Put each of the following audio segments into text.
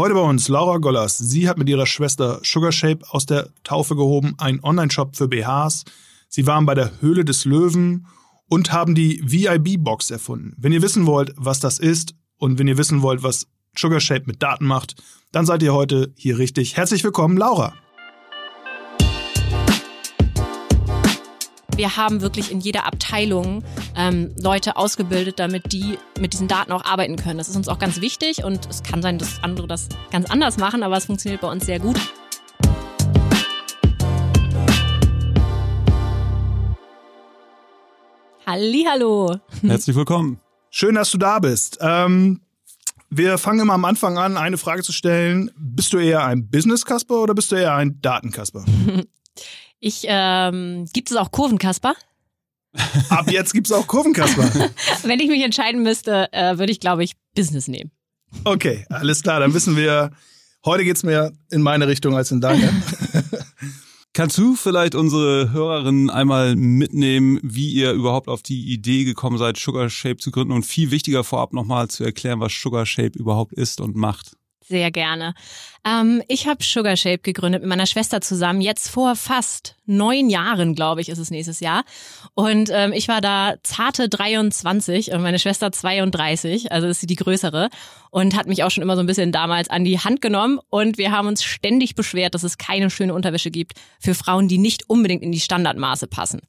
Heute bei uns Laura Gollers. Sie hat mit ihrer Schwester Sugar Shape aus der Taufe gehoben, einen Online-Shop für BHs. Sie waren bei der Höhle des Löwen und haben die VIB-Box erfunden. Wenn ihr wissen wollt, was das ist und wenn ihr wissen wollt, was Sugar Shape mit Daten macht, dann seid ihr heute hier richtig. Herzlich willkommen, Laura. Wir haben wirklich in jeder Abteilung ähm, Leute ausgebildet, damit die mit diesen Daten auch arbeiten können. Das ist uns auch ganz wichtig und es kann sein, dass andere das ganz anders machen, aber es funktioniert bei uns sehr gut. Hallo. Herzlich willkommen. Schön, dass du da bist. Ähm, wir fangen immer am Anfang an, eine Frage zu stellen. Bist du eher ein Business-Kasper oder bist du eher ein Datenkasper? Ich, ähm, gibt es auch Kurvenkasper? Ab jetzt gibt es auch Kurvenkasper. Wenn ich mich entscheiden müsste, äh, würde ich, glaube ich, Business nehmen. Okay, alles klar. Dann wissen wir, heute geht es mehr in meine Richtung als in deine. Kannst du vielleicht unsere Hörerinnen einmal mitnehmen, wie ihr überhaupt auf die Idee gekommen seid, Sugar Shape zu gründen und viel wichtiger vorab nochmal zu erklären, was Sugar Shape überhaupt ist und macht? Sehr gerne. Ähm, ich habe Sugar Shape gegründet mit meiner Schwester zusammen, jetzt vor fast neun Jahren, glaube ich, ist es nächstes Jahr. Und ähm, ich war da zarte 23 und meine Schwester 32, also ist sie die größere und hat mich auch schon immer so ein bisschen damals an die Hand genommen. Und wir haben uns ständig beschwert, dass es keine schöne Unterwäsche gibt für Frauen, die nicht unbedingt in die Standardmaße passen.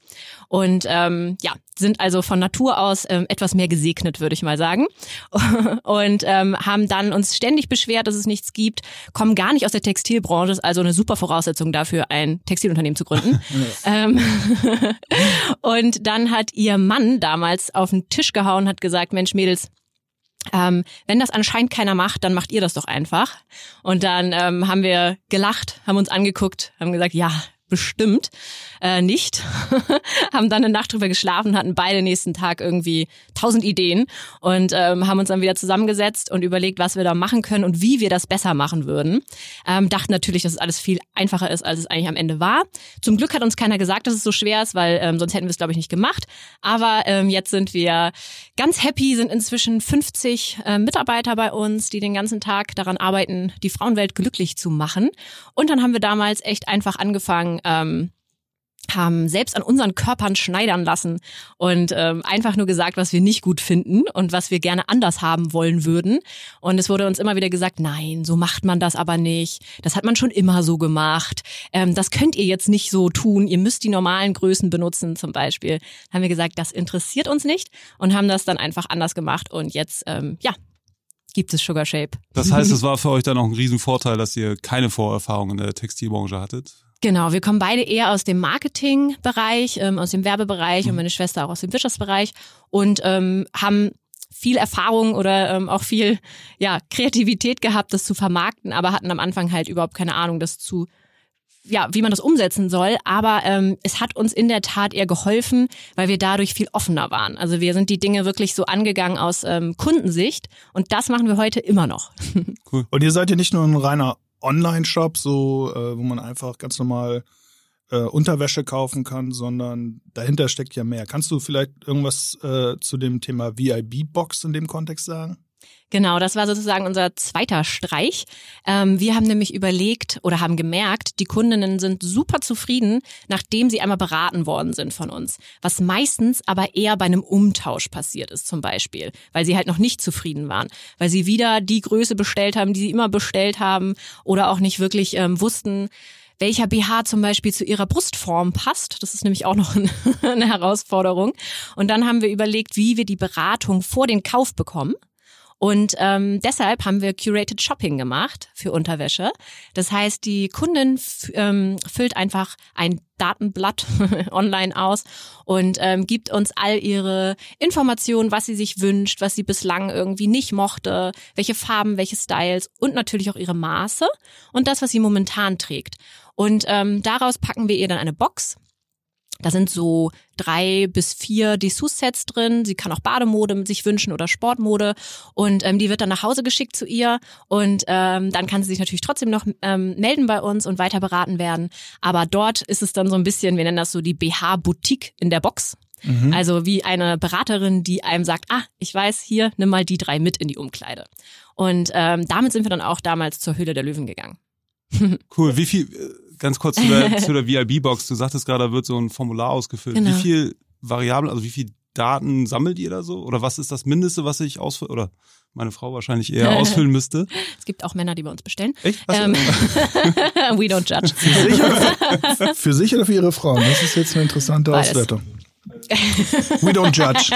Und ähm, ja, sind also von Natur aus ähm, etwas mehr gesegnet, würde ich mal sagen. und ähm, haben dann uns ständig beschwert, dass es nichts gibt, kommen gar nicht aus der Textilbranche, ist also eine super Voraussetzung dafür, ein Textilunternehmen zu gründen. ähm, und dann hat ihr Mann damals auf den Tisch gehauen, hat gesagt, Mensch, Mädels, ähm, wenn das anscheinend keiner macht, dann macht ihr das doch einfach. Und dann ähm, haben wir gelacht, haben uns angeguckt, haben gesagt, ja, bestimmt äh, nicht. haben dann eine Nacht drüber geschlafen, hatten beide nächsten Tag irgendwie tausend Ideen und ähm, haben uns dann wieder zusammengesetzt und überlegt, was wir da machen können und wie wir das besser machen würden. Ähm, dachten natürlich, dass es alles viel einfacher ist, als es eigentlich am Ende war. Zum Glück hat uns keiner gesagt, dass es so schwer ist, weil ähm, sonst hätten wir es, glaube ich, nicht gemacht. Aber ähm, jetzt sind wir ganz happy, sind inzwischen 50 äh, Mitarbeiter bei uns, die den ganzen Tag daran arbeiten, die Frauenwelt glücklich zu machen. Und dann haben wir damals echt einfach angefangen, ähm, haben selbst an unseren Körpern schneidern lassen und ähm, einfach nur gesagt, was wir nicht gut finden und was wir gerne anders haben wollen würden. Und es wurde uns immer wieder gesagt, nein, so macht man das aber nicht. Das hat man schon immer so gemacht. Ähm, das könnt ihr jetzt nicht so tun. Ihr müsst die normalen Größen benutzen zum Beispiel. Haben wir gesagt, das interessiert uns nicht und haben das dann einfach anders gemacht. Und jetzt, ähm, ja, gibt es Sugar Shape. Das heißt, es war für euch dann auch ein Riesenvorteil, dass ihr keine Vorerfahrung in der Textilbranche hattet? Genau, wir kommen beide eher aus dem Marketingbereich, ähm, aus dem Werbebereich mhm. und meine Schwester auch aus dem Wirtschaftsbereich und ähm, haben viel Erfahrung oder ähm, auch viel ja, Kreativität gehabt, das zu vermarkten, aber hatten am Anfang halt überhaupt keine Ahnung, das zu ja, wie man das umsetzen soll, aber ähm, es hat uns in der Tat eher geholfen, weil wir dadurch viel offener waren. Also wir sind die Dinge wirklich so angegangen aus ähm, Kundensicht und das machen wir heute immer noch. Cool. Und ihr seid ja nicht nur ein reiner Online-Shop, so äh, wo man einfach ganz normal äh, Unterwäsche kaufen kann, sondern dahinter steckt ja mehr. Kannst du vielleicht irgendwas äh, zu dem Thema VIB-Box in dem Kontext sagen? Genau, das war sozusagen unser zweiter Streich. Ähm, wir haben nämlich überlegt oder haben gemerkt, die Kundinnen sind super zufrieden, nachdem sie einmal beraten worden sind von uns. Was meistens aber eher bei einem Umtausch passiert ist zum Beispiel, weil sie halt noch nicht zufrieden waren, weil sie wieder die Größe bestellt haben, die sie immer bestellt haben oder auch nicht wirklich ähm, wussten, welcher BH zum Beispiel zu ihrer Brustform passt. Das ist nämlich auch noch eine Herausforderung. Und dann haben wir überlegt, wie wir die Beratung vor den Kauf bekommen. Und ähm, deshalb haben wir Curated Shopping gemacht für Unterwäsche. Das heißt, die Kundin ähm, füllt einfach ein Datenblatt online aus und ähm, gibt uns all ihre Informationen, was sie sich wünscht, was sie bislang irgendwie nicht mochte, welche Farben, welche Styles und natürlich auch ihre Maße und das, was sie momentan trägt. Und ähm, daraus packen wir ihr dann eine Box. Da sind so drei bis vier Dessous-Sets drin. Sie kann auch Bademode sich wünschen oder Sportmode. Und ähm, die wird dann nach Hause geschickt zu ihr. Und ähm, dann kann sie sich natürlich trotzdem noch ähm, melden bei uns und weiter beraten werden. Aber dort ist es dann so ein bisschen, wir nennen das so die BH-Boutique in der Box. Mhm. Also wie eine Beraterin, die einem sagt, ah, ich weiß, hier, nimm mal die drei mit in die Umkleide. Und ähm, damit sind wir dann auch damals zur Höhle der Löwen gegangen. Cool. Wie viel, ganz kurz zu der, zu der VIB-Box. Du sagtest gerade, da wird so ein Formular ausgefüllt. Genau. Wie viel Variablen, also wie viel Daten sammelt ihr da so? Oder was ist das Mindeste, was ich ausfüllen, oder meine Frau wahrscheinlich eher ausfüllen müsste? Es gibt auch Männer, die bei uns bestellen. Echt? Ähm, we don't judge. Für sich, oder für, für sich oder für ihre Frauen? Das ist jetzt eine interessante Beides. Auswertung. We don't judge.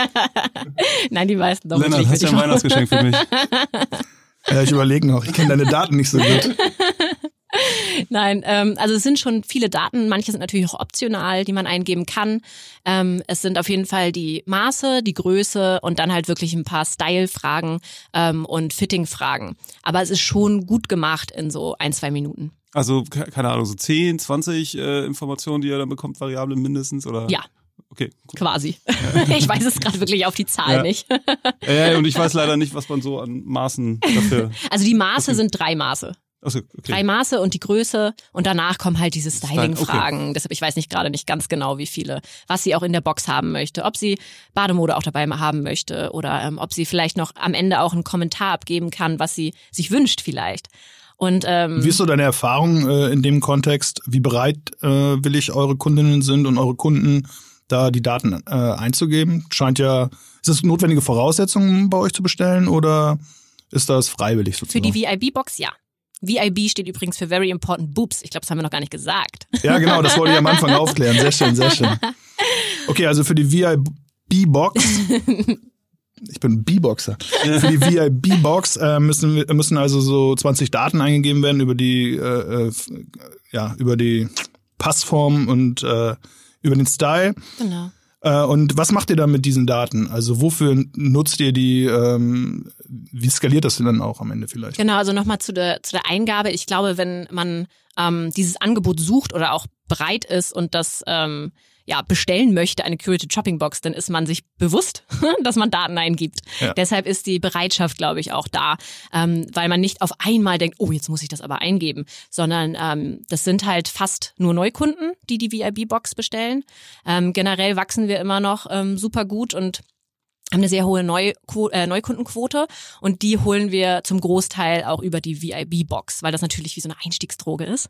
Nein, die meisten doch Lennart, hast du ein Weihnachtsgeschenk für mich? Ja, ich überlege noch. Ich kenne deine Daten nicht so gut. Nein, ähm, also es sind schon viele Daten. Manche sind natürlich auch optional, die man eingeben kann. Ähm, es sind auf jeden Fall die Maße, die Größe und dann halt wirklich ein paar Style-Fragen ähm, und Fitting-Fragen. Aber es ist schon gut gemacht in so ein, zwei Minuten. Also, keine Ahnung, so 10, 20 äh, Informationen, die ihr dann bekommt, Variablen mindestens, oder? Ja, Okay. Cool. Quasi. Ja. ich weiß es gerade wirklich auf die Zahl ja. nicht. ja, und ich weiß leider nicht, was man so an Maßen dafür. Also die Maße okay. sind drei Maße. So, okay. Drei Maße und die Größe und danach kommen halt diese Styling-Fragen. Okay. Deshalb, ich weiß nicht gerade nicht ganz genau, wie viele, was sie auch in der Box haben möchte, ob sie Bademode auch dabei haben möchte oder ähm, ob sie vielleicht noch am Ende auch einen Kommentar abgeben kann, was sie sich wünscht vielleicht. Und ähm, wie ist so deine Erfahrung äh, in dem Kontext? Wie bereit äh, will ich eure Kundinnen sind und eure Kunden da die Daten äh, einzugeben? Scheint ja, ist das notwendige Voraussetzung bei euch zu bestellen oder ist das freiwillig sozusagen? Für die VIB-Box ja. VIB steht übrigens für Very Important Boobs. Ich glaube, das haben wir noch gar nicht gesagt. Ja, genau, das wollte ich am Anfang aufklären. Sehr schön, sehr schön. Okay, also für die VIB-Box. Ich bin B-Boxer. Für die VIB-Box äh, müssen, müssen also so 20 Daten eingegeben werden über die, äh, äh, ja, über die Passform und äh, über den Style. Genau. Äh, und was macht ihr dann mit diesen Daten? Also wofür nutzt ihr die? Ähm, wie skaliert das denn dann auch am Ende vielleicht? Genau, also nochmal zu der, zu der Eingabe. Ich glaube, wenn man ähm, dieses Angebot sucht oder auch bereit ist und das ähm, ja, bestellen möchte, eine Curated Shopping Box, dann ist man sich bewusst, dass man Daten eingibt. Ja. Deshalb ist die Bereitschaft, glaube ich, auch da, ähm, weil man nicht auf einmal denkt, oh, jetzt muss ich das aber eingeben, sondern ähm, das sind halt fast nur Neukunden, die die VIB-Box bestellen. Ähm, generell wachsen wir immer noch ähm, super gut und haben eine sehr hohe Neu äh, Neukundenquote und die holen wir zum Großteil auch über die VIB-Box, weil das natürlich wie so eine Einstiegsdroge ist.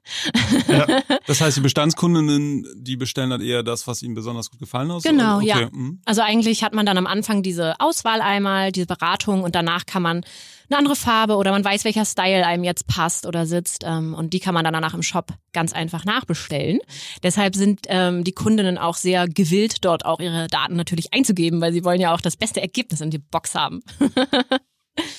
Ja. Das heißt, die Bestandskundinnen, die bestellen dann eher das, was ihnen besonders gut gefallen hat? Genau, okay. ja. Mhm. Also eigentlich hat man dann am Anfang diese Auswahl einmal, diese Beratung und danach kann man eine andere Farbe oder man weiß, welcher Style einem jetzt passt oder sitzt. Ähm, und die kann man dann danach im Shop ganz einfach nachbestellen. Deshalb sind ähm, die Kundinnen auch sehr gewillt, dort auch ihre Daten natürlich einzugeben, weil sie wollen ja auch das beste Ergebnis in die Box haben.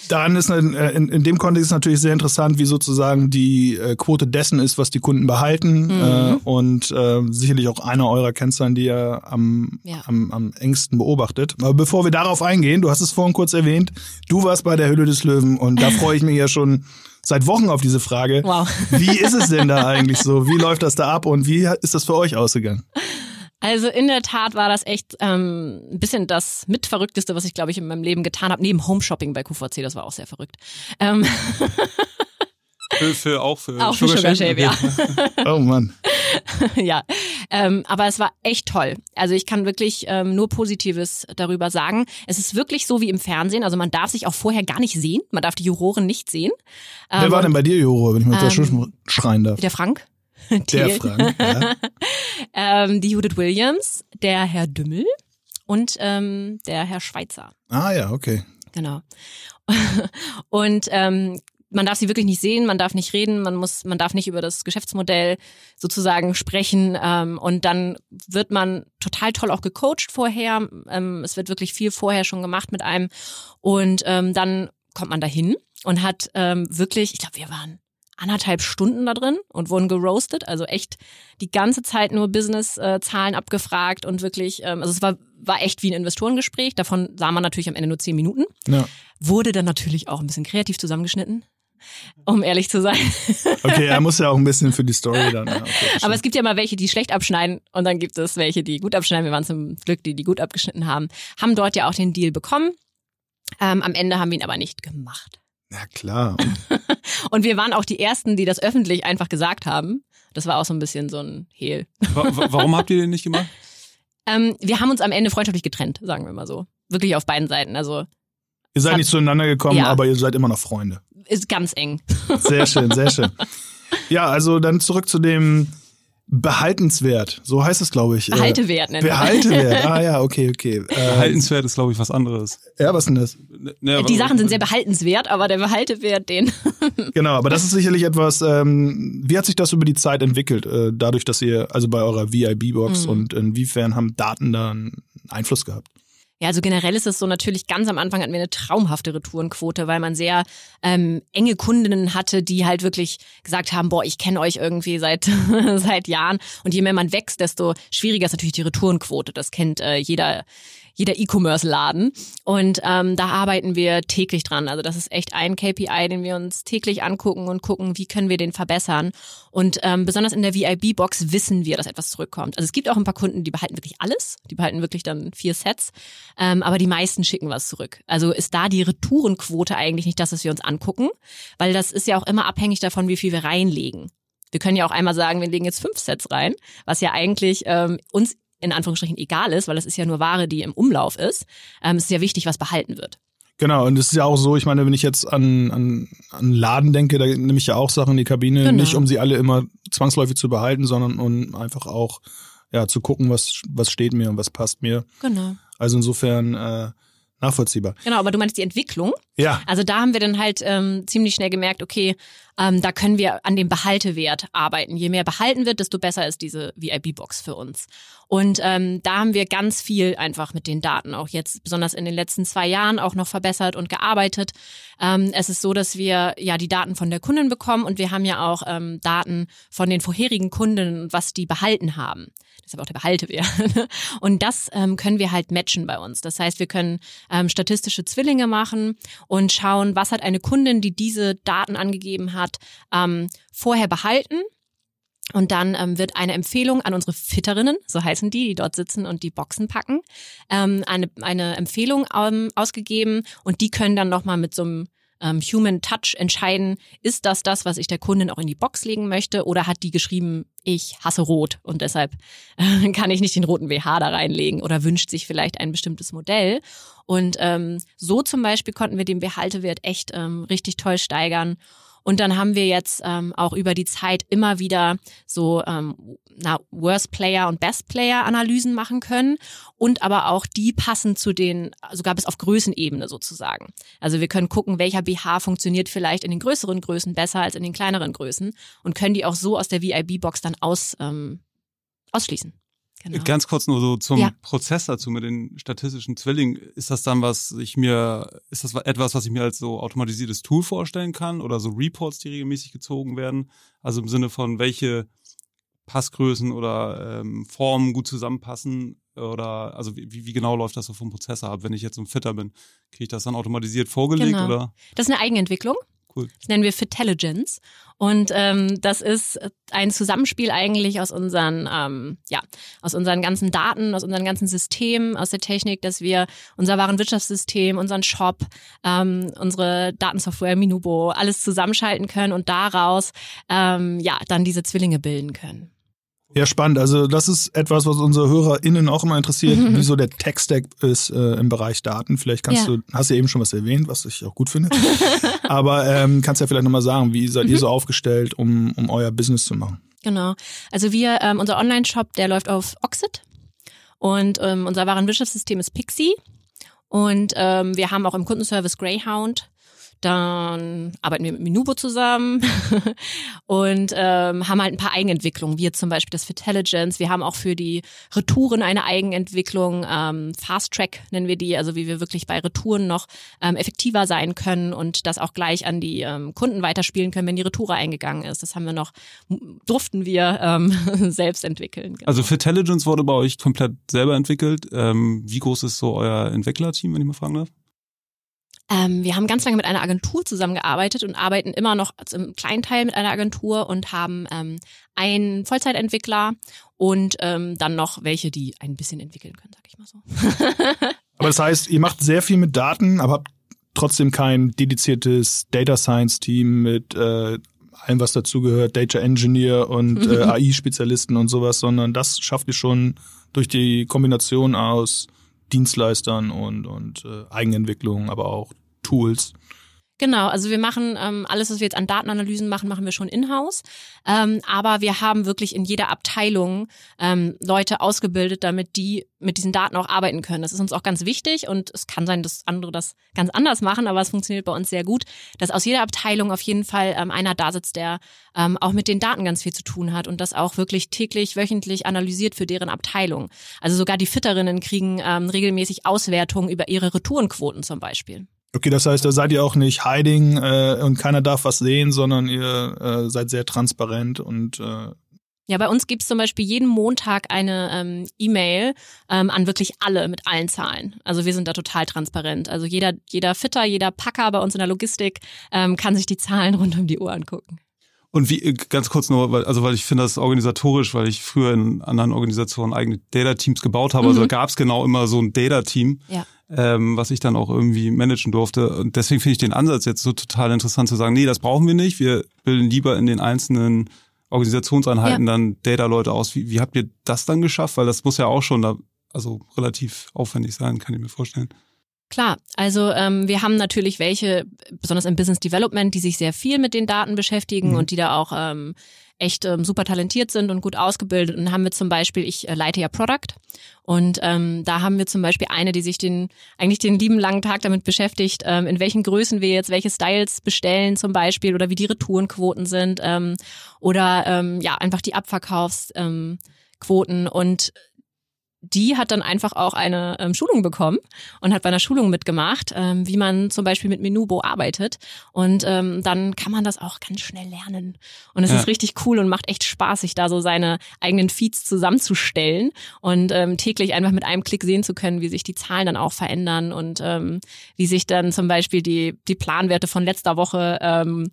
Daran ist äh, in, in dem Kontext natürlich sehr interessant, wie sozusagen die äh, Quote dessen ist, was die Kunden behalten mhm. äh, und äh, sicherlich auch einer eurer Kennzahlen, die ihr am, ja. am, am engsten beobachtet. Aber bevor wir darauf eingehen, du hast es vorhin kurz erwähnt, du warst bei der Hülle des Löwen und da freue ich mich ja schon seit Wochen auf diese Frage. Wow. Wie ist es denn da eigentlich so? Wie läuft das da ab und wie ist das für euch ausgegangen? Also in der Tat war das echt ähm, ein bisschen das mitverrückteste, was ich, glaube ich, in meinem Leben getan habe. Neben Homeshopping bei QVC, das war auch sehr verrückt. Ähm für, für, auch für auch Sugar, Sugar Shave, ja. oh Mann. ja, ähm, aber es war echt toll. Also ich kann wirklich ähm, nur Positives darüber sagen. Es ist wirklich so wie im Fernsehen. Also man darf sich auch vorher gar nicht sehen. Man darf die Juroren nicht sehen. Wer ähm, war denn bei dir Juror, wenn ich mal ähm, schreien darf? Der Frank. Der Frank, ja. ähm, die Judith Williams, der Herr Dümmel und ähm, der Herr Schweizer. Ah ja, okay. Genau. und ähm, man darf sie wirklich nicht sehen, man darf nicht reden, man muss, man darf nicht über das Geschäftsmodell sozusagen sprechen. Ähm, und dann wird man total toll auch gecoacht vorher. Ähm, es wird wirklich viel vorher schon gemacht mit einem. Und ähm, dann kommt man dahin und hat ähm, wirklich, ich glaube, wir waren anderthalb Stunden da drin und wurden geroastet. Also echt die ganze Zeit nur Business-Zahlen abgefragt und wirklich, ähm, also es war, war echt wie ein Investorengespräch. Davon sah man natürlich am Ende nur zehn Minuten. Ja. Wurde dann natürlich auch ein bisschen kreativ zusammengeschnitten. um ehrlich zu sein. Okay, er muss ja auch ein bisschen für die Story dann. Ja, okay, Aber es gibt ja mal welche, die schlecht abschneiden und dann gibt es welche, die gut abschneiden. Wir waren zum Glück die, die gut abgeschnitten haben. Haben dort ja auch den Deal bekommen. Ähm, am Ende haben wir ihn aber nicht gemacht. Ja klar. Und wir waren auch die Ersten, die das öffentlich einfach gesagt haben. Das war auch so ein bisschen so ein Hehl. Wa wa warum habt ihr den nicht gemacht? Ähm, wir haben uns am Ende freundschaftlich getrennt, sagen wir mal so. Wirklich auf beiden Seiten. Also Ihr seid nicht zueinander gekommen, Ja. aber ihr seid immer noch Freunde. ist ganz eng. Sehr schön, sehr schön. Ja, also dann zurück zu dem Behaltenswert. So heißt es, glaube ich. Äh, Behaltewert nennen wir. Behaltewert. Ah ja, okay, okay. Äh, Behaltenswert ist, glaube ich, was anderes. ja, was denn das? Ne, Die Sachen sind sehr behaltenswert, aber der Behaltewert, den. Genau, aber das ist sicherlich etwas, ähm, wie hat sich das über die Zeit entwickelt, äh, dadurch, dass ihr, also bei eurer VIB-Box Mhm. und inwiefern haben Daten da einen Einfluss gehabt? Ja, also generell ist es so natürlich ganz am Anfang hatten wir eine traumhafte Retourenquote, weil man sehr ähm, enge Kundinnen hatte, die halt wirklich gesagt haben, boah, ich kenne euch irgendwie seit seit Jahren und je mehr man wächst, desto schwieriger ist natürlich die Retourenquote. Das kennt äh, jeder jeder E-Commerce-Laden und ähm, da arbeiten wir täglich dran. Also das ist echt ein KPI, den wir uns täglich angucken und gucken, wie können wir den verbessern. Und ähm, besonders in der VIB-Box wissen wir, dass etwas zurückkommt. Also es gibt auch ein paar Kunden, die behalten wirklich alles, die behalten wirklich dann vier Sets, ähm, aber die meisten schicken was zurück. Also ist da die Retourenquote eigentlich nicht das, was wir uns angucken, weil das ist ja auch immer abhängig davon, wie viel wir reinlegen. Wir können ja auch einmal sagen, wir legen jetzt fünf Sets rein, was ja eigentlich ähm, uns in Anführungsstrichen egal ist, weil das ist ja nur Ware, die im Umlauf ist. Ähm, es ist ja wichtig, was behalten wird. Genau, und es ist ja auch so, ich meine, wenn ich jetzt an, an, an Laden denke, da nehme ich ja auch Sachen in die Kabine, Genau. nicht um sie alle immer zwangsläufig zu behalten, sondern um einfach auch ja, zu gucken, was, was steht mir und was passt mir. Genau. Also insofern äh, nachvollziehbar. Genau, aber du meinst die Entwicklung. Ja, Also da haben wir dann halt ähm, ziemlich schnell gemerkt, okay, ähm, da können wir an dem Behaltewert arbeiten. Je mehr behalten wird, desto besser ist diese VIB-Box für uns. Und ähm, da haben wir ganz viel einfach mit den Daten auch jetzt, besonders in den letzten zwei Jahren, auch noch verbessert und gearbeitet. Ähm, es ist so, dass wir ja die Daten von der Kundin bekommen und wir haben ja auch ähm, Daten von den vorherigen Kunden, was die behalten haben. Deshalb auch der Behaltewert. Und das ähm, können wir halt matchen bei uns. Das heißt, wir können ähm, statistische Zwillinge machen und schauen, was hat eine Kundin, die diese Daten angegeben hat, ähm, vorher behalten. Und dann ähm, wird eine Empfehlung an unsere Fitterinnen, so heißen die, die dort sitzen und die Boxen packen, ähm, eine, eine Empfehlung ähm, ausgegeben und die können dann nochmal mit so einem ähm, Human Touch entscheiden, ist das das, was ich der Kundin auch in die Box legen möchte oder hat die geschrieben, ich hasse Rot und deshalb äh, kann ich nicht den roten BH da reinlegen oder wünscht sich vielleicht ein bestimmtes Modell. Und ähm, so zum Beispiel konnten wir den Behaltewert echt ähm, richtig toll steigern. Und dann haben wir jetzt ähm, auch über die Zeit immer wieder so ähm, na, Worst Player und Best Player Analysen machen können und aber auch die passen zu den, sogar bis auf Größenebene sozusagen. Also wir können gucken, welcher BH funktioniert vielleicht in den größeren Größen besser als in den kleineren Größen und können die auch so aus der VIB-Box dann aus, ähm, ausschließen. Genau. Ganz kurz nur so zum Ja. Prozess dazu mit den statistischen Zwillingen. Ist das dann was ich mir, ist das etwas, was ich mir als so automatisiertes Tool vorstellen kann oder so Reports, die regelmäßig gezogen werden? Also im Sinne von welche Passgrößen oder ähm, Formen gut zusammenpassen oder also wie, wie genau läuft das so vom Prozessor ab? Wenn ich jetzt ein Fitter bin, kriege ich das dann automatisiert vorgelegt Genau. oder? Das ist eine Eigenentwicklung. Cool. Das nennen wir Fitelligence. Und ähm, das ist ein Zusammenspiel eigentlich aus unseren, ähm, ja, aus unseren ganzen Daten, aus unseren ganzen Systemen, aus der Technik, dass wir unser Warenwirtschaftssystem, unseren Shop, ähm, unsere Datensoftware Minubo, alles zusammenschalten können und daraus ähm, ja dann diese Zwillinge bilden können. Ja, spannend. Also das ist etwas, was unsere HörerInnen auch immer interessiert, wie so der Tech-Stack ist äh, im Bereich Daten. Vielleicht kannst Ja. du, hast du ja eben schon was erwähnt, was ich auch gut finde. Aber ähm, kannst ja vielleicht nochmal sagen, wie seid ihr so aufgestellt, um, um euer Business zu machen? Genau. Also wir, ähm, unser Online-Shop, der läuft auf Oxid und ähm, unser Warenwirtschaftssystem ist Pixie und ähm, wir haben auch im Kundenservice Greyhound. Dann arbeiten wir mit Minubo zusammen und ähm, haben halt ein paar Eigenentwicklungen, wie zum Beispiel das Fitelligence. Wir haben auch für die Retouren eine Eigenentwicklung, ähm, Fast Track nennen wir die, also wie wir wirklich bei Retouren noch ähm, effektiver sein können und das auch gleich an die ähm, Kunden weiterspielen können, wenn die Retoure eingegangen ist. Das haben wir noch, durften wir ähm, selbst entwickeln. Genau. Also Fitelligence wurde bei euch komplett selber entwickelt. Ähm, wie groß ist so euer Entwicklerteam, wenn ich mal fragen darf? Ähm, wir haben ganz lange mit einer Agentur zusammengearbeitet und arbeiten immer noch im kleinen Teil mit einer Agentur und haben ähm, einen Vollzeitentwickler und ähm, dann noch welche, die ein bisschen entwickeln können, sag ich mal so. aber das heißt, ihr macht sehr viel mit Daten, aber habt trotzdem kein dediziertes Data Science Team mit äh, allem, was dazugehört, Data Engineer und äh, AI-Spezialisten und sowas, sondern das schafft ihr schon durch die Kombination aus Dienstleistern und, und äh, Eigenentwicklung, aber auch Tools. Genau, also wir machen ähm, alles, was wir jetzt an Datenanalysen machen, machen wir schon in-house. Ähm, aber wir haben wirklich in jeder Abteilung ähm, Leute ausgebildet, damit die mit diesen Daten auch arbeiten können. Das ist uns auch ganz wichtig und es kann sein, dass andere das ganz anders machen, aber es funktioniert bei uns sehr gut, dass aus jeder Abteilung auf jeden Fall ähm, einer da sitzt, der ähm, auch mit den Daten ganz viel zu tun hat und das auch wirklich täglich, wöchentlich analysiert für deren Abteilung. Also sogar die Fitterinnen kriegen ähm, regelmäßig Auswertungen über ihre Retourenquoten zum Beispiel. Okay, das heißt, da seid ihr auch nicht hiding äh, und keiner darf was sehen, sondern ihr äh, seid sehr transparent und äh ja, bei uns gibt's zum Beispiel jeden Montag eine ähm, E-Mail ähm, an wirklich alle mit allen Zahlen. Also wir sind da total transparent. Also jeder, jeder Fitter, jeder Packer bei uns in der Logistik ähm, kann sich die Zahlen rund um die Uhr angucken. Und wie, ganz kurz nur, weil, also weil ich finde das organisatorisch, weil ich früher in anderen Organisationen eigene Data-Teams gebaut habe. Also mhm. Also da gab's genau immer so ein Data-Team. Ja ähm, was ich dann auch irgendwie managen durfte. Und deswegen finde ich den Ansatz jetzt so total interessant zu sagen, nee, das brauchen wir nicht. Wir bilden lieber in den einzelnen Organisationseinheiten ja. dann Data-Leute aus. Wie, wie habt ihr das dann geschafft? Weil das muss ja auch schon da, also relativ aufwendig sein, kann ich mir vorstellen. Klar, also ähm, wir haben natürlich welche, besonders im Business Development, die sich sehr viel mit den Daten beschäftigen mhm. und die da auch ähm, echt ähm, super talentiert sind und gut ausgebildet. Und haben wir zum Beispiel, ich äh, leite ja Product und ähm, da haben wir zum Beispiel eine, die sich den eigentlich den lieben langen Tag damit beschäftigt, ähm, in welchen Größen wir jetzt welche Styles bestellen zum Beispiel oder wie die Retourenquoten sind ähm, oder ähm, ja einfach die Abverkaufsquoten ähm, und die hat dann einfach auch eine ähm, Schulung bekommen und hat bei einer Schulung mitgemacht, ähm, wie man zum Beispiel mit Menubo arbeitet. Und ähm, dann kann man das auch ganz schnell lernen. Und es ja. ist richtig cool und macht echt Spaß, sich da so seine eigenen Feeds zusammenzustellen und ähm, täglich einfach mit einem Klick sehen zu können, wie sich die Zahlen dann auch verändern und ähm, wie sich dann zum Beispiel die, die Planwerte von letzter Woche ähm,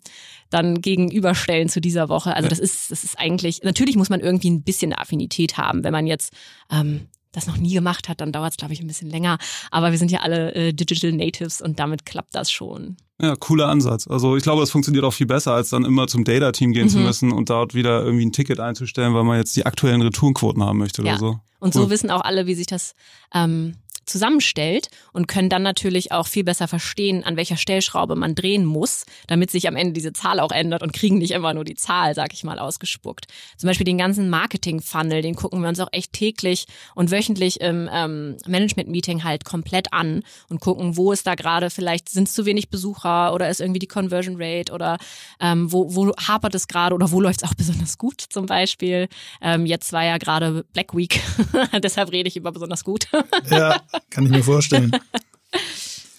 dann gegenüberstellen zu dieser Woche. Also das ist, das ist eigentlich, natürlich muss man irgendwie ein bisschen Affinität haben, wenn man jetzt ähm, das noch nie gemacht hat, dann dauert es, glaube ich, ein bisschen länger. Aber wir sind ja alle äh, Digital Natives und damit klappt das schon. Ja, cooler Ansatz. Also ich glaube, das funktioniert auch viel besser, als dann immer zum Data-Team gehen mhm. zu müssen und dort wieder irgendwie ein Ticket einzustellen, weil man jetzt die aktuellen Retourenquoten haben möchte ja. oder so. Und cool. so wissen auch alle, wie sich das ähm, zusammenstellt und können dann natürlich auch viel besser verstehen, an welcher Stellschraube man drehen muss, damit sich am Ende diese Zahl auch ändert und kriegen nicht immer nur die Zahl, sag ich mal, ausgespuckt. Zum Beispiel den ganzen Marketing-Funnel, den gucken wir uns auch echt täglich und wöchentlich im ähm, Management-Meeting halt komplett an und gucken, wo ist da gerade, vielleicht sind es zu wenig Besucher oder ist irgendwie die Conversion Rate oder ähm, wo, wo hapert es gerade oder wo läuft es auch besonders gut zum Beispiel. Ähm, jetzt war ja gerade Black Week, deshalb rede ich über besonders gut. Ja, kann ich mir vorstellen.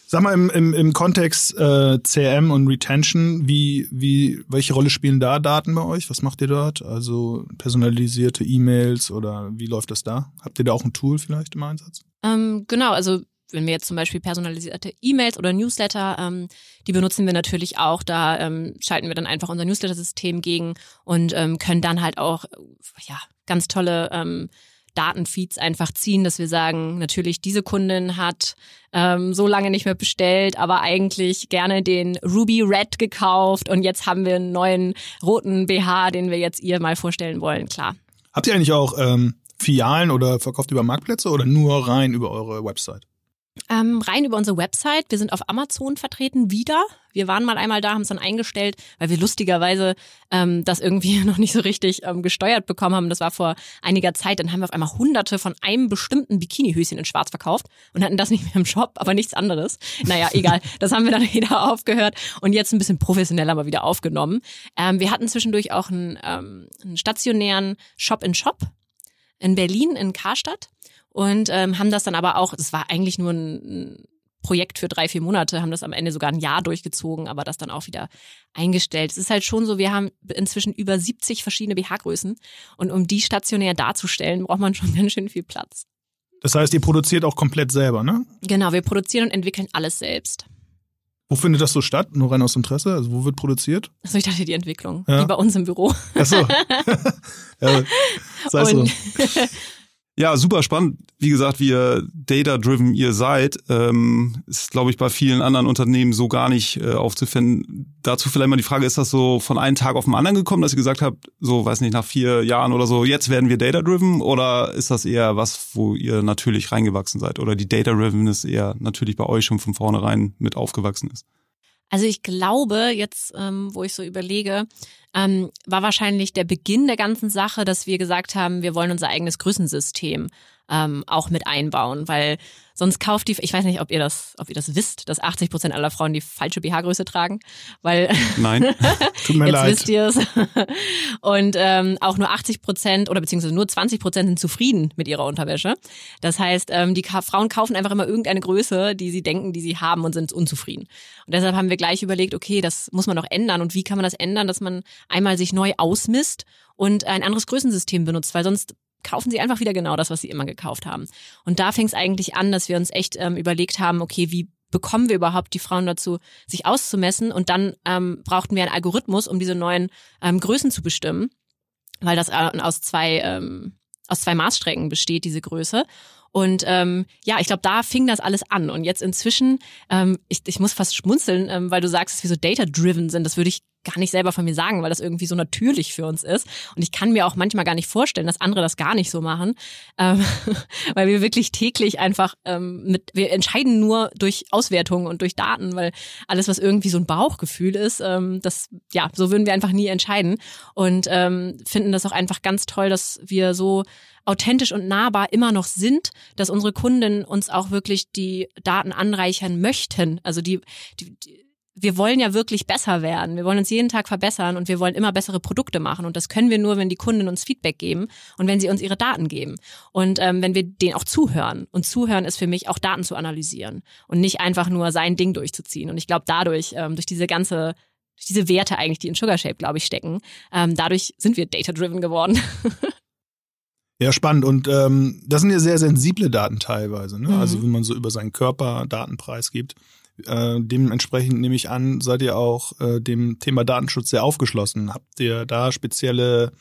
Sag mal im, im, im Kontext äh, CRM und Retention, wie, wie, welche Rolle spielen da Daten bei euch? Was macht ihr dort? Also personalisierte E-Mails oder wie läuft das da? Habt ihr da auch ein Tool vielleicht im Einsatz? Ähm, genau, also wenn wir jetzt zum Beispiel personalisierte E-Mails oder Newsletter, ähm, die benutzen wir natürlich auch. Da ähm, schalten wir dann einfach unser Newsletter-System gegen und ähm, können dann halt auch ja ganz tolle ähm, Datenfeeds einfach ziehen, dass wir sagen, natürlich diese Kundin hat ähm, so lange nicht mehr bestellt, aber eigentlich gerne den Ruby Red gekauft und jetzt haben wir einen neuen roten BH, den wir jetzt ihr mal vorstellen wollen, klar. Habt ihr eigentlich auch ähm, Filialen oder verkauft über Marktplätze oder nur rein über eure Website? Ähm, rein über unsere Website. Wir sind auf Amazon vertreten wieder. Wir waren mal einmal da, haben es dann eingestellt, weil wir lustigerweise ähm, das irgendwie noch nicht so richtig ähm, gesteuert bekommen haben. Das war vor einiger Zeit. Dann haben wir auf einmal hunderte von einem bestimmten Bikinihöschen in Schwarz verkauft und hatten das nicht mehr im Shop, aber nichts anderes. Naja, egal. Das haben wir dann wieder aufgehört und jetzt ein bisschen professioneller mal wieder aufgenommen. Ähm, wir hatten zwischendurch auch einen, ähm, einen stationären Shop-in-Shop in Berlin, in Karstadt und ähm, haben das dann aber auch, es war eigentlich nur ein Projekt für drei, vier Monate, haben das am Ende sogar ein Jahr durchgezogen, aber das dann auch wieder eingestellt. Es ist halt schon so, wir haben inzwischen über 70 verschiedene BH-Größen und um die stationär darzustellen, braucht man schon ganz schön viel Platz. Das heißt, ihr produziert auch komplett selber, ne? Genau, wir produzieren und entwickeln alles selbst. Wo findet das so statt? Nur rein aus Interesse? Also wo wird produziert? Also ich dachte die Entwicklung, Ja. wie bei uns im Büro. Ach so. ja, sei es so. Ja, super spannend. Wie gesagt, wie ihr data-driven ihr seid, ähm, ist, glaube ich, bei vielen anderen Unternehmen so gar nicht äh, aufzufinden. Dazu vielleicht mal die Frage, ist das so von einem Tag auf den anderen gekommen, dass ihr gesagt habt, so, weiß nicht, nach vier Jahren oder so, jetzt werden wir data-driven? Oder ist das eher was, wo ihr natürlich reingewachsen seid? Oder die data-drivenness eher natürlich bei euch schon von vornherein mit aufgewachsen ist? Also ich glaube, jetzt, ähm, wo ich so überlege, ähm, war wahrscheinlich der Beginn der ganzen Sache, dass wir gesagt haben, wir wollen unser eigenes Größensystem ähm, auch mit einbauen, weil sonst kauft die, ich weiß nicht, ob ihr das, ob ihr das wisst, dass 80 Prozent aller Frauen die falsche BH-Größe tragen, weil Nein? Tut mir jetzt leid. wisst ihr es. Und ähm, auch nur 80 Prozent oder beziehungsweise nur 20 Prozent sind zufrieden mit ihrer Unterwäsche. Das heißt, ähm, die Ka Frauen kaufen einfach immer irgendeine Größe, die sie denken, die sie haben und sind unzufrieden. Und deshalb haben wir gleich überlegt, okay, das muss man doch ändern. Und wie kann man das ändern, dass man einmal sich neu ausmisst und ein anderes Größensystem benutzt, weil sonst kaufen sie einfach wieder genau das, was sie immer gekauft haben. Und da fing es eigentlich an, dass wir uns echt ähm, überlegt haben, okay, wie bekommen wir überhaupt die Frauen dazu, sich auszumessen? Und dann ähm, brauchten wir einen Algorithmus, um diese neuen ähm, Größen zu bestimmen, weil das äh, aus zwei ähm, aus zwei Maßstrecken besteht, diese Größe. Und ähm, ja, ich glaube, da fing das alles an. Und jetzt inzwischen, ähm, ich, ich muss fast schmunzeln, ähm, weil du sagst, dass wir so data-driven sind. Das würde ich gar nicht selber von mir sagen, weil das irgendwie so natürlich für uns ist. Und ich kann mir auch manchmal gar nicht vorstellen, dass andere das gar nicht so machen, ähm, weil wir wirklich täglich einfach ähm, mit, wir entscheiden nur durch Auswertungen und durch Daten, weil alles, was irgendwie so ein Bauchgefühl ist, ähm, das, ja, so würden wir einfach nie entscheiden und ähm, finden das auch einfach ganz toll, dass wir so authentisch und nahbar immer noch sind, dass unsere Kunden uns auch wirklich die Daten anreichern möchten. Also die, die, die wir wollen ja wirklich besser werden. Wir wollen uns jeden Tag verbessern und wir wollen immer bessere Produkte machen. Und das können wir nur, wenn die Kunden uns Feedback geben und wenn sie uns ihre Daten geben. Und ähm, wenn wir denen auch zuhören. Und zuhören ist für mich auch Daten zu analysieren und nicht einfach nur sein Ding durchzuziehen. Und ich glaube, dadurch, ähm, durch diese ganze, durch diese Werte eigentlich, die in Sugar Shape, glaube ich, stecken, ähm, dadurch sind wir data-driven geworden. Ja, spannend. Und ähm, das sind ja sehr sensible Daten teilweise. Ne? Mhm. Also wenn man so über seinen Körper Datenpreis gibt. Äh, dementsprechend nehme ich an, seid ihr auch äh, dem Thema Datenschutz sehr aufgeschlossen. Habt ihr da spezielle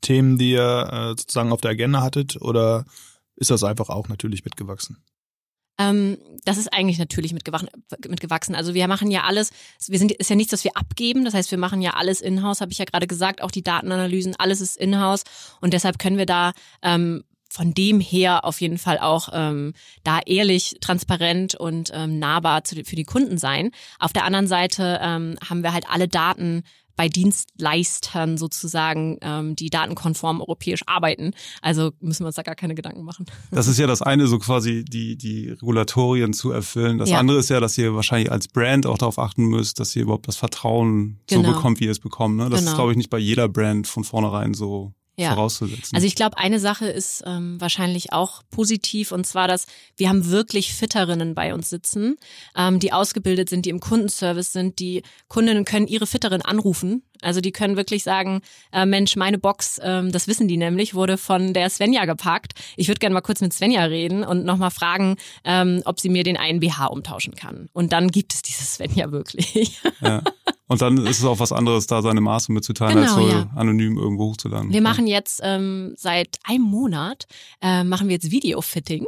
Themen, die ihr äh, sozusagen auf der Agenda hattet oder ist das einfach auch natürlich mitgewachsen? Ähm, das ist eigentlich natürlich mitgewachsen. Also wir machen ja alles, wir sind, ist ja nichts, was wir abgeben. Das heißt, wir machen ja alles in-house, habe ich ja gerade gesagt, auch die Datenanalysen, alles ist in-house. Und deshalb können wir da ähm, von dem her auf jeden Fall auch ähm, da ehrlich, transparent und ähm, nahbar zu, für die Kunden sein. Auf der anderen Seite ähm, haben wir halt alle Daten bei Dienstleistern sozusagen, ähm, die datenkonform europäisch arbeiten. Also müssen wir uns da gar keine Gedanken machen. Das ist ja das eine, so quasi die, die Regulatorien zu erfüllen. Das Ja. andere ist ja, dass ihr wahrscheinlich als Brand auch darauf achten müsst, dass ihr überhaupt das Vertrauen so Genau. bekommt, wie ihr es bekommt. Ne? Das ist, Genau. glaube ich, nicht bei jeder Brand von vornherein so Ja. vorauszusetzen. Also ich glaube, eine Sache ist ähm, wahrscheinlich auch positiv und zwar, dass wir haben wirklich Fitterinnen bei uns sitzen, ähm, die ausgebildet sind, die im Kundenservice sind. Die Kundinnen können ihre Fitterin anrufen. Also die können wirklich sagen, äh, Mensch, meine Box, ähm, das wissen die nämlich, wurde von der Svenja gepackt. Ich würde gerne mal kurz mit Svenja reden und nochmal fragen, ähm, ob sie mir den einen BH umtauschen kann. Und dann gibt es diese Svenja wirklich. ja. Und dann ist es auch was anderes, da seine Maße mitzuteilen, Genau, als so ja. anonym irgendwo hochzuladen. Wir machen jetzt ähm, seit einem Monat äh, machen wir jetzt Videofitting.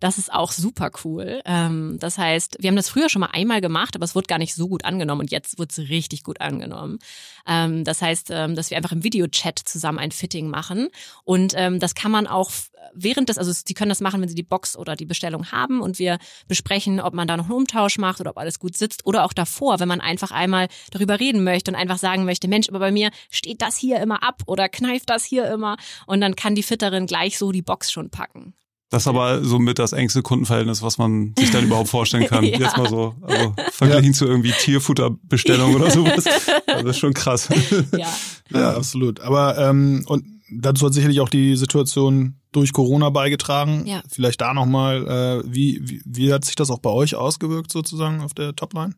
Das ist auch super cool. Ähm, das heißt, wir haben das früher schon mal einmal gemacht, aber es wurde gar nicht so gut angenommen und jetzt wird es richtig gut angenommen. Ähm, das heißt, ähm, dass wir einfach im Videochat zusammen ein Fitting machen und das kann man auch während des, also Sie können das machen, wenn Sie die Box oder die Bestellung haben und wir besprechen, ob man da noch einen Umtausch macht oder ob alles gut sitzt oder auch davor, wenn man einfach einmal darüber reden möchte und einfach sagen möchte, Mensch, aber bei mir steht das hier immer ab oder kneift das hier immer und dann kann die Fitterin gleich so die Box schon packen. Das ist aber somit das engste Kundenverhältnis, was man sich dann überhaupt vorstellen kann. Ja. Jetzt mal so, also verglichen zu irgendwie Tierfutterbestellung oder sowas. Das ist schon krass. Ja. Ja, absolut. Aber ähm, und dazu hat sicherlich auch die Situation durch Corona beigetragen. Ja. Vielleicht da nochmal, äh, wie, wie, wie hat sich das auch bei euch ausgewirkt sozusagen auf der Topline?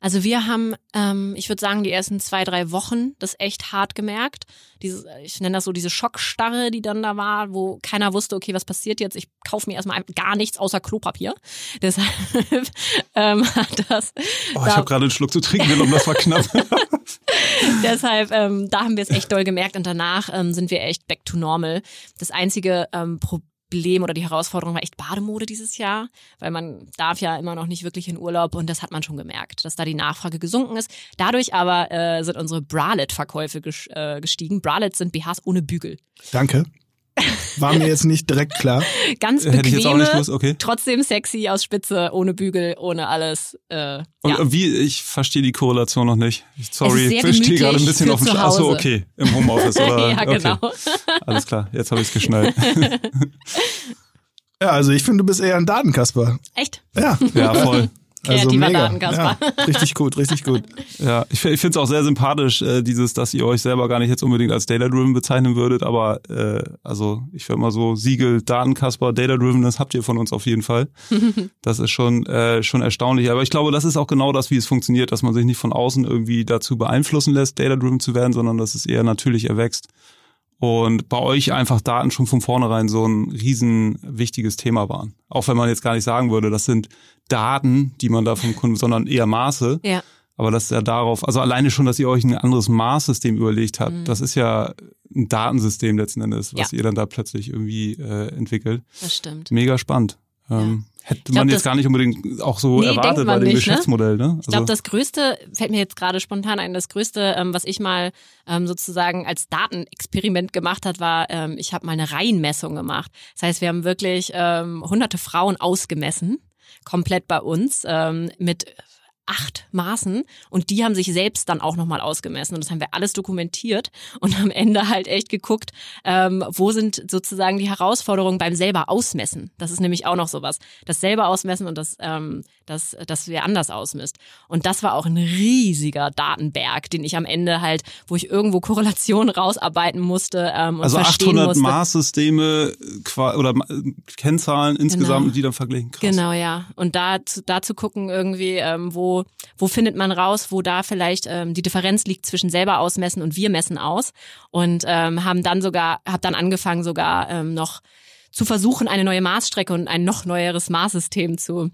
Also wir haben, ähm, ich würde sagen, die ersten zwei, drei Wochen das echt hart gemerkt. Diese, ich nenne das so diese Schockstarre, die dann da war, wo keiner wusste, okay, was passiert jetzt? Ich kaufe mir erstmal gar nichts außer Klopapier. Deshalb ähm, hat das. Oh, ich habe gerade einen Schluck zu trinken genommen, das war knapp. Deshalb, ähm, da haben wir es echt doll gemerkt und danach ähm, sind wir echt back to normal. Das einzige ähm, Problem Problem oder die Herausforderung war echt Bademode dieses Jahr, weil man darf ja immer noch nicht wirklich in Urlaub und das hat man schon gemerkt, dass da die Nachfrage gesunken ist. Dadurch aber äh, sind unsere Bralette-Verkäufe äh, gestiegen. Bralettes sind BHs ohne Bügel. Danke. War mir jetzt nicht direkt klar. Ganz bequeme, okay. trotzdem sexy aus Spitze, ohne Bügel, ohne alles. Äh, und ja. wie, ich verstehe die Korrelation noch nicht. Sorry, ich stehe gerade ein bisschen auf dem Achso, okay, im Homeoffice, oder? ja, genau. Okay. Alles klar, jetzt habe ich es geschnallt. ja, also ich finde, du bist eher ein Datenkasper. Echt? Ja. Ja, voll. Also Kreativer also Datenkasper. Ja, richtig gut, richtig gut. Ja, ich, ich finde es auch sehr sympathisch, äh, dieses, dass ihr euch selber gar nicht jetzt unbedingt als Data-Driven bezeichnen würdet, aber äh, also ich würde mal so Siegel, Datenkasper, Data-Driven, das habt ihr von uns auf jeden Fall. Das ist schon, äh, schon erstaunlich. Aber ich glaube, das ist auch genau das, wie es funktioniert, dass man sich nicht von außen irgendwie dazu beeinflussen lässt, Data-Driven zu werden, sondern dass es eher natürlich erwächst. Und bei euch einfach Daten schon von vornherein so ein riesen wichtiges Thema waren. Auch wenn man jetzt gar nicht sagen würde, das sind Daten, die man da vom Kunden, sondern eher Maße. Ja. Aber das ist ja darauf, also alleine schon, dass ihr euch ein anderes Maßsystem überlegt habt, mhm. das ist ja ein Datensystem letzten Endes, was ja. ihr dann da plötzlich irgendwie äh, entwickelt. Das stimmt. Mega spannend. Ähm, Hätte glaub, man jetzt gar nicht unbedingt auch so nee, erwartet bei dem nicht, ne? Geschäftsmodell, ne? Also ich glaube, das Größte, fällt mir jetzt gerade spontan ein, das Größte, ähm, was ich mal ähm, sozusagen als Datenexperiment gemacht hat, war, ähm, ich habe mal eine Reihenmessung gemacht. Das heißt, wir haben wirklich ähm, hunderte Frauen ausgemessen, komplett bei uns, ähm, mit acht Maßen und die haben sich selbst dann auch nochmal ausgemessen und das haben wir alles dokumentiert und am Ende halt echt geguckt, ähm, wo sind sozusagen die Herausforderungen beim selber Ausmessen. Das ist nämlich auch noch sowas. Das selber Ausmessen und das, ähm, das, das wer anders ausmisst. Und das war auch ein riesiger Datenberg, den ich am Ende halt, wo ich irgendwo Korrelationen rausarbeiten musste ähm, und Also 800 musste. Maßsysteme oder Kennzahlen insgesamt, genau. die dann vergleichen. Krass. Genau, ja. Und da, da zu gucken irgendwie, ähm, wo wo, findet man raus, wo da vielleicht ähm, die Differenz liegt zwischen selber ausmessen und wir messen aus und ähm, haben dann sogar, habe dann angefangen sogar ähm, noch zu versuchen, eine neue Maßstrecke und ein noch neueres Maßsystem zu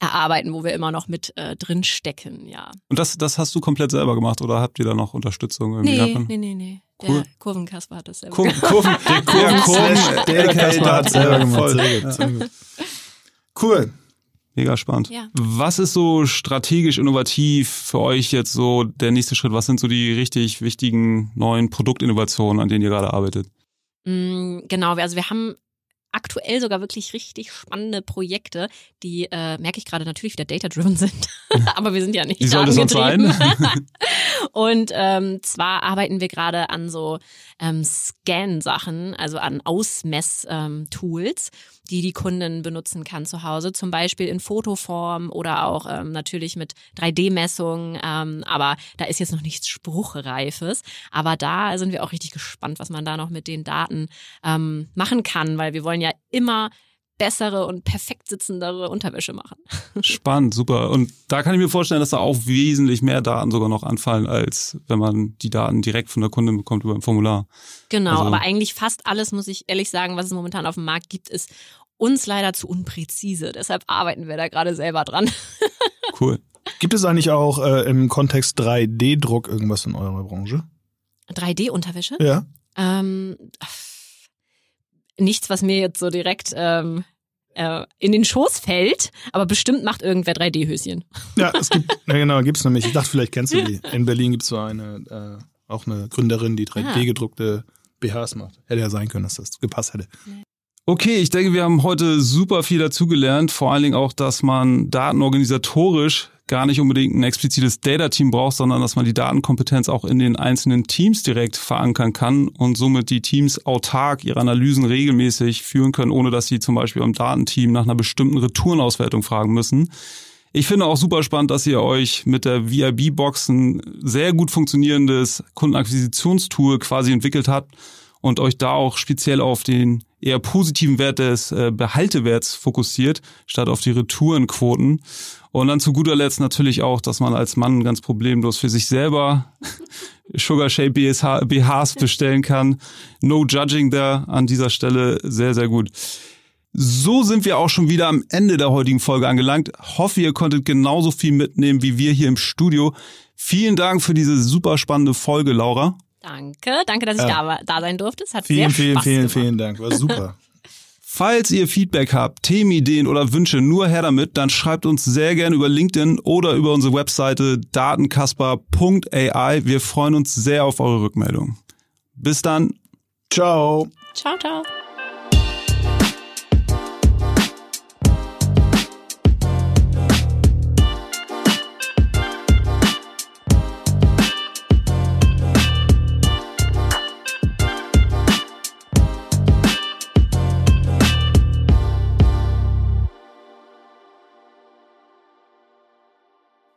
erarbeiten, wo wir immer noch mit äh, drin stecken, ja. Und das, das hast du komplett selber gemacht oder habt ihr da noch Unterstützung irgendwie? Nee, nee, nee, nee. Der cool. Kurvenkasper hat das selber Kur gemacht. Kurven, der Kurven, der Kasper hat selber gemacht. Gut. Cool. Mega spannend. Ja. Was ist so strategisch innovativ für euch jetzt so der nächste Schritt? Was sind so die richtig wichtigen neuen Produktinnovationen, an denen ihr gerade arbeitet? Mm, genau, also wir haben aktuell sogar wirklich richtig spannende Projekte, die, äh, merke ich gerade, natürlich wieder data-driven sind. Aber wir sind ja nicht Wie soll das sein? Und ähm, zwar arbeiten wir gerade an so ähm, Scan-Sachen, also an Ausmess-Tools, ähm, die die Kundin benutzen kann zu Hause, zum Beispiel in Fotoform oder auch ähm, natürlich mit 3D-Messungen. Ähm, aber da ist jetzt noch nichts Spruchreifes. Aber da sind wir auch richtig gespannt, was man da noch mit den Daten ähm, machen kann, weil wir wollen ja immer bessere und perfekt sitzendere Unterwäsche machen. Spannend, super. Und da kann ich mir vorstellen, dass da auch wesentlich mehr Daten sogar noch anfallen, als wenn man die Daten direkt von der Kundin bekommt über ein Formular. Genau, also, aber eigentlich fast alles, muss ich ehrlich sagen, was es momentan auf dem Markt gibt, ist uns leider zu unpräzise. Deshalb arbeiten wir da gerade selber dran. Cool. Gibt es eigentlich auch äh, im Kontext 3D-Druck irgendwas in eurer Branche? 3D-Unterwäsche? Ja. Ähm, nichts, was mir jetzt so direkt ähm, äh, in den Schoß fällt, aber bestimmt macht irgendwer 3D-Höschen. Ja, es gibt, ja genau, gibt's nämlich. Ich dachte, vielleicht kennst du die. In Berlin gibt's so eine, äh, auch eine Gründerin, die 3D-gedruckte BHs macht. Hätte ja sein können, dass das gepasst hätte. Okay, ich denke, wir haben heute super viel dazugelernt. Vor allen Dingen auch, dass man Daten organisatorisch gar nicht unbedingt ein explizites Data-Team braucht, sondern dass man die Datenkompetenz auch in den einzelnen Teams direkt verankern kann und somit die Teams autark ihre Analysen regelmäßig führen können, ohne dass sie zum Beispiel am Datenteam nach einer bestimmten Retourenauswertung fragen müssen. Ich finde auch super spannend, dass ihr euch mit der VIB-Box ein sehr gut funktionierendes Kundenakquisitionstool quasi entwickelt habt und euch da auch speziell auf den eher positiven Wert des äh, Behaltewerts fokussiert, statt auf die Retourenquoten. Und dann zu guter Letzt natürlich auch, dass man als Mann ganz problemlos für sich selber Sugar Shape BHs bestellen kann. No judging da an dieser Stelle. Sehr, sehr gut. So sind wir auch schon wieder am Ende der heutigen Folge angelangt. Hoffe, ihr konntet genauso viel mitnehmen wie wir hier im Studio. Vielen Dank für diese super spannende Folge, Laura. Danke, danke, dass ich ja. da, da sein durfte. Es hat vielen, sehr vielen, Spaß vielen, gemacht. vielen Dank. War super. Falls ihr Feedback habt, Themenideen oder Wünsche, nur her damit, dann schreibt uns sehr gerne über LinkedIn oder über unsere Webseite datenkasper.ai. Wir freuen uns sehr auf eure Rückmeldung. Bis dann. Ciao. Ciao, ciao.